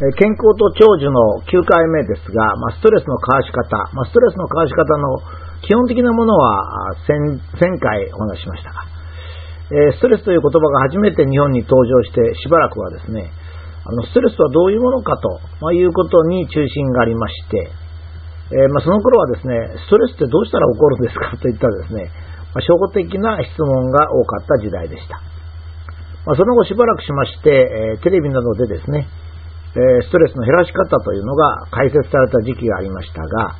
健康と長寿の9回目ですが、まあ、ストレスのかわし方、まあ、ストレスのかわし方の基本的なものは前回お話ししましたが、え、ストレスという言葉が初めて日本に登場してしばらくはですね、あのストレスはどういうものかと、まあ、いうことに中心がありまして、え、ま、その頃はですね、ストレスってどうしたら起こるんですかといったですね、まあ、初歩的な質問が多かった時代でした。まその後しばらくしまして、え、テレビなどでですね、えストレスの減らし方というのが解説された時期がありましたが、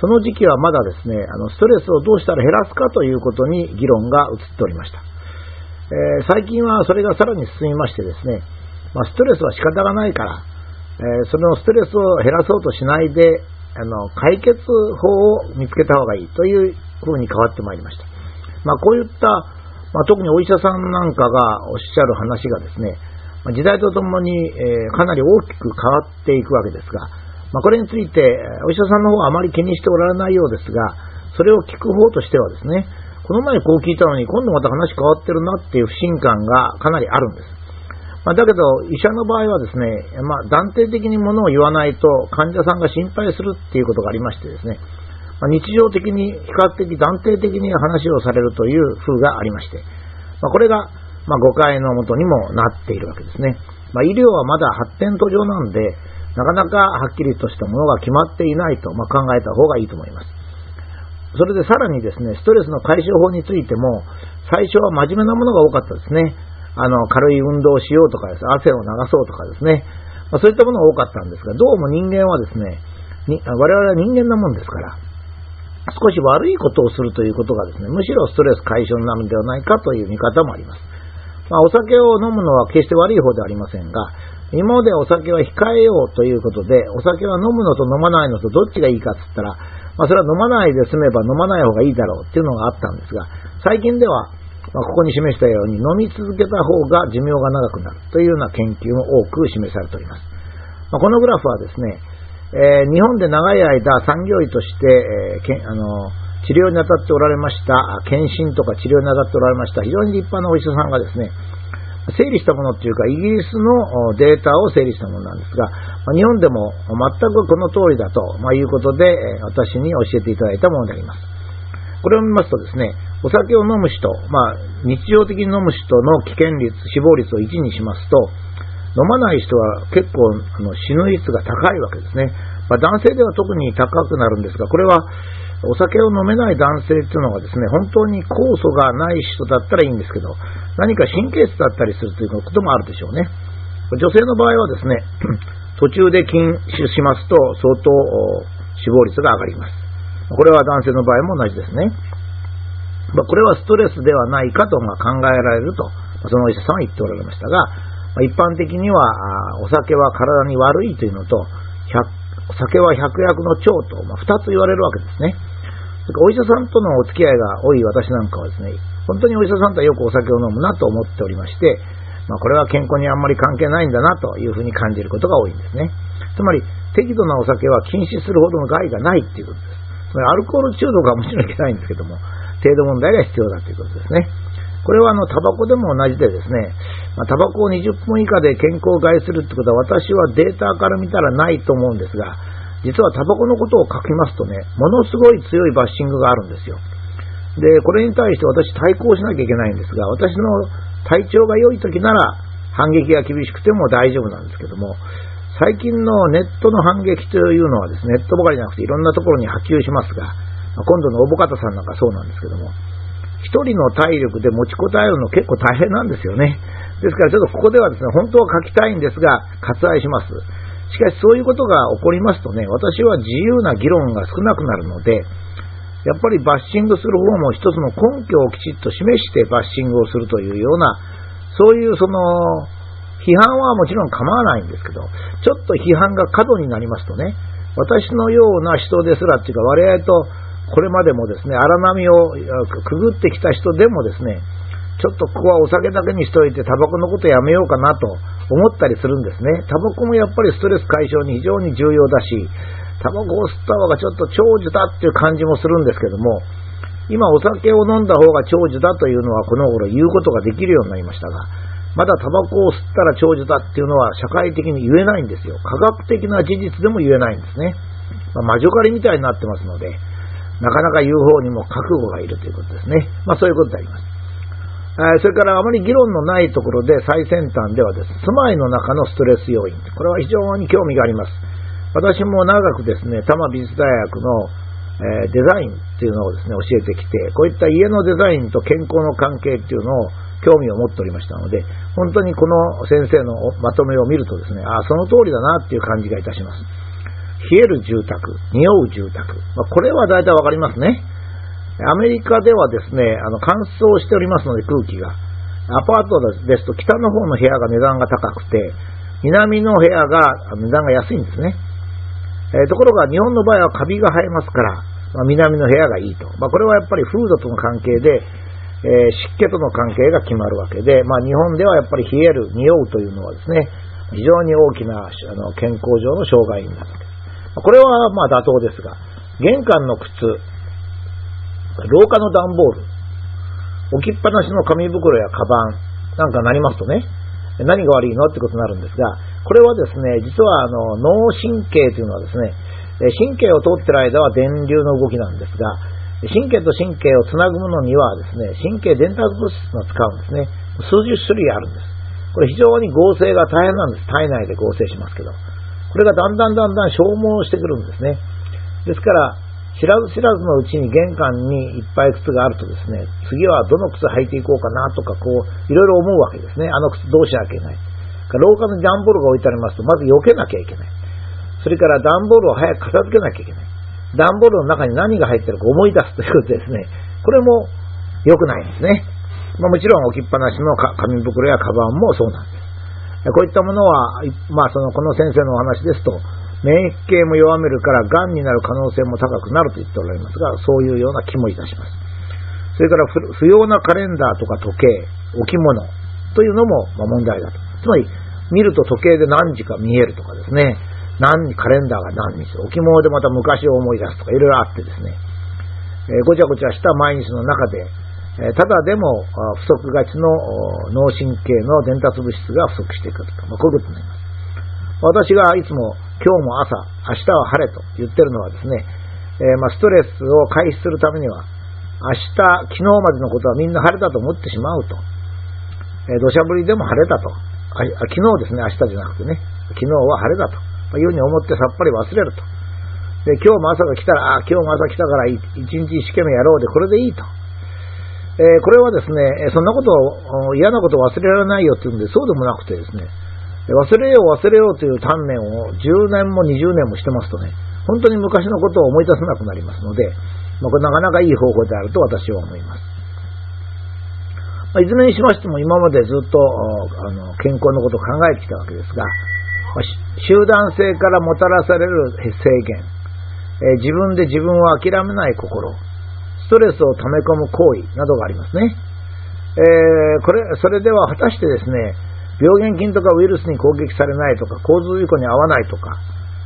その時期はまだですね、あのストレスをどうしたら減らすかということに議論が移っておりました。え、最近はそれがさらに進みましてですね、ま、ストレスは仕方がないから、え、そのストレスを減らそうとしないで、あの解決法を見つけた方がいいというふうに変わってまいりました。まあ、こういった、まあ、特にお医者さんなんかがおっしゃる話がですね、時代とともに、えかなり大きく変わっていくわけですが、ま、これについてお医者さんの方はあまり気にしておられないようですが、それを聞く方としてはですね、この前こう聞いたのに今度また話変わってるなっていう不信感がかなりあるんです。ま、だけど、医者の場合はですね、まあ、断定的にものを言わないと患者さんが心配するっていうことがありましてですね、ま、日常的に比較的断定的に話をされるという風がありまして、ま、これがまあ、誤解のもとにもなっているわけですね。まあ、医療はまだ発展途上なんで、なかなかはっきりとしたものが決まっていないと、まあ、考えた方がいいと思います。それでさらにですね、ストレスの解消法についても、最初は真面目なものが多かったですね。あの、軽い運動をしようとかです、汗を流そうとかですね。まあ、そういったものが多かったんですが、どうも人間はですね、に我々は人間なもんですから、少し悪いことをするということがですね、むしろストレス解消になるのではないかという見方もあります。まあ、お酒を飲むのは決して悪い方ではありませんが、今までお酒は控えようということで、お酒は飲むのと飲まないのとどっちがいいかっつったら、まあ、それは飲まないで済めば飲まない方がいいだろうっていうのがあったんですが、最近では、まあ、ここに示したように飲み続けた方が寿命が長くなるというような研究も多く示されております。まあ、このグラフはですね、えー、日本で長い間産業医として、えー、けあの治療に当たっておられました、検診とか治療に当たっておられました、非常に立派なお医者さんがですね、整理したものっていうか、イギリスのデータを整理したものなんですが、日本でも全くこの通りだと、まいうことで、私に教えていただいたものであります。これを見ますとですね、お酒を飲む人、まあ、日常的に飲む人の危険率、死亡率を1にしますと、飲まない人は結構あの死ぬ率が高いわけですね。まあ、男性では特に高くなるんですが、これはお酒を飲めない男性っていうのがですね、本当に酵素がない人だったらいいんですけど、何か神経質だったりするということもあるでしょうね。女性の場合はですね、途中で禁酒しますと相当死亡率が上がります。これは男性の場合も同じですね。まこれはストレスではないかとま考えられると、そのお医者さんは言っておられましたが、一般的にはお酒は体に悪いというのと、酒は百薬の長と、まあ、2つ言われるわけですね。お医者さんとのお付き合いが多い私なんかはですね、本当にお医者さんとはよくお酒を飲むなと思っておりまして、まあ、これは健康にあんまり関係ないんだなというふうに感じることが多いんですね。つまり、適度なお酒は禁止するほどの害がないっていうことです。つまり、アルコール中毒はもちろんいけないんですけども、程度問題が必要だということですね。これはあのタバコでも同じでですね、まあ、タバコを20分以下で健康を害するってことは私はデータから見たらないと思うんですが、実はタバコのことを書きますとね、ものすごい強いバッシングがあるんですよ。で、これに対して私対抗しなきゃいけないんですが、私の体調が良い時なら反撃が厳しくても大丈夫なんですけども、最近のネットの反撃というのはですね、ネットばかりじゃなくていろんなところに波及しますが、今度のおぼかたさんなんかそうなんですけども、一人の体力で持ちこたえるの結構大変なんですよね。ですからちょっとここではですね、本当は書きたいんですが、割愛します。しかしそういうことが起こりますとね、私は自由な議論が少なくなるので、やっぱりバッシングする方も一つの根拠をきちっと示してバッシングをするというような、そういうその、批判はもちろん構わないんですけど、ちょっと批判が過度になりますとね、私のような人ですらっていうか、我々とこれまでもですね、荒波をくぐってきた人でもですね、ちょっとここはお酒だけにしといてタバコのことやめようかなと思ったりするんですね。タバコもやっぱりストレス解消に非常に重要だし、タバコを吸った方がちょっと長寿だっていう感じもするんですけども、今お酒を飲んだ方が長寿だというのはこの頃言うことができるようになりましたが、まだタバコを吸ったら長寿だっていうのは社会的に言えないんですよ。科学的な事実でも言えないんですね。まあ、魔女狩りみたいになってますので、なかなか言う方にも覚悟がいるということですね。まあそういうことであります。それからあまり議論のないところで最先端ではです、住まいの中のストレス要因。これは非常に興味があります。私も長くですね、多摩美術大学の、デザインっていうのをですね、教えてきて、こういった家のデザインと健康の関係っていうのを興味を持っておりましたので、本当にこの先生のまとめを見るとですね、ああ、その通りだなっていう感じがいたします。冷える住宅、匂う住宅。まあ、これは大体わかりますね。アメリカではですね、あの乾燥しておりますので空気が。アパートですと北の方の部屋が値段が高くて、南の部屋が値段が安いんですね。えー、ところが日本の場合はカビが生えますから、まあ、南の部屋がいいと。まあ、これはやっぱり風土との関係で、えー、湿気との関係が決まるわけで、まあ、日本ではやっぱり冷える、匂うというのはですね、非常に大きなあの健康上の障害になる。これはまあ妥当ですが、玄関の靴、廊下の段ボール、置きっぱなしの紙袋やカバンなんかなりますとね、何が悪いのってことになるんですが、これはですね、実はあの脳神経というのはですね、神経を通ってる間は電流の動きなんですが、神経と神経をつなぐものにはですね、神経伝達物質を使うんですね。数十種類あるんです。これ非常に合成が大変なんです。体内で合成しますけど。これがだんだんだんだん消耗してくるんですね。ですから、知らず知らずのうちに玄関にいっぱい靴があるとですね、次はどの靴履いていこうかなとか、こう、いろいろ思うわけですね。あの靴どうしなきゃいけない。廊下に段ボールが置いてありますと、まず避けなきゃいけない。それから段ボールを早く片付けなきゃいけない。段ボールの中に何が入ってるか思い出すということですね。これも良くないんですね。まあ、もちろん置きっぱなしの紙袋やカバンもそうなんです。こういったものは、まあ、その、この先生のお話ですと、免疫系も弱めるから、癌になる可能性も高くなると言っておられますが、そういうような気もいたします。それから不要なカレンダーとか時計、置物というのも問題だと。つまり、見ると時計で何時か見えるとかですね。何、カレンダーが何日、置物でまた昔を思い出すとかいろいろあってですね、え、ごちゃごちゃした毎日の中で、ただでも不足がちの脳神経の伝達物質が不足していくると、まあ、こういうことになります。私がいつも今日も朝、明日は晴れと言ってるのはですね、えー、ま、ストレスを回避するためには、明日、昨日までのことはみんな晴れたと思ってしまうと。えー、土砂降りでも晴れたと。あ昨日ですね、明日じゃなくてね、昨日は晴れだと。いうふうに思ってさっぱり忘れると。で、今日も朝が来たら、あ今日も朝来たから一日一生懸命やろうで、これでいいと。えー、これはですね、そんなことを、嫌なことを忘れられないよっていうんで、そうでもなくてですね、忘れよう忘れようという鍛錬を10年も20年もしてますとね、本当に昔のことを思い出せなくなりますので、まあ、これなかなかいい方法であると私は思います。まあ、いずれにしましても今までずっとあの健康のことを考えてきたわけですが、ま集団性からもたらされる制限、え自分で自分を諦めない心、ストレスを溜め込む行為などがありますね。えー、これ、それでは果たしてですね、病原菌とかウイルスに攻撃されないとか、洪水事故に合わないとか、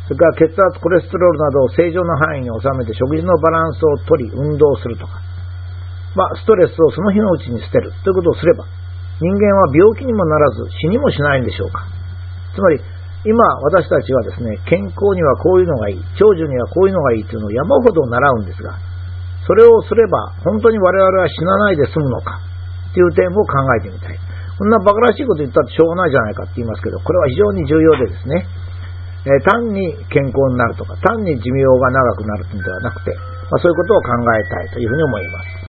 それから血圧、コレステロールなどを正常な範囲に収めて食事のバランスをとり、運動するとか、まあ、ストレスをその日のうちに捨てるということをすれば、人間は病気にもならず死にもしないんでしょうか。つまり、今私たちはですね、健康にはこういうのがいい、長寿にはこういうのがいいというのを山ほど習うんですが、それをすれば本当に我々は死なないで済むのかという点を考えてみたい。そんな馬鹿らしいこと言ったってしょうがないじゃないかって言いますけど、これは非常に重要でですね、えー、単に健康になるとか、単に寿命が長くなるのではなくて、まあ、そういうことを考えたいというふうに思います。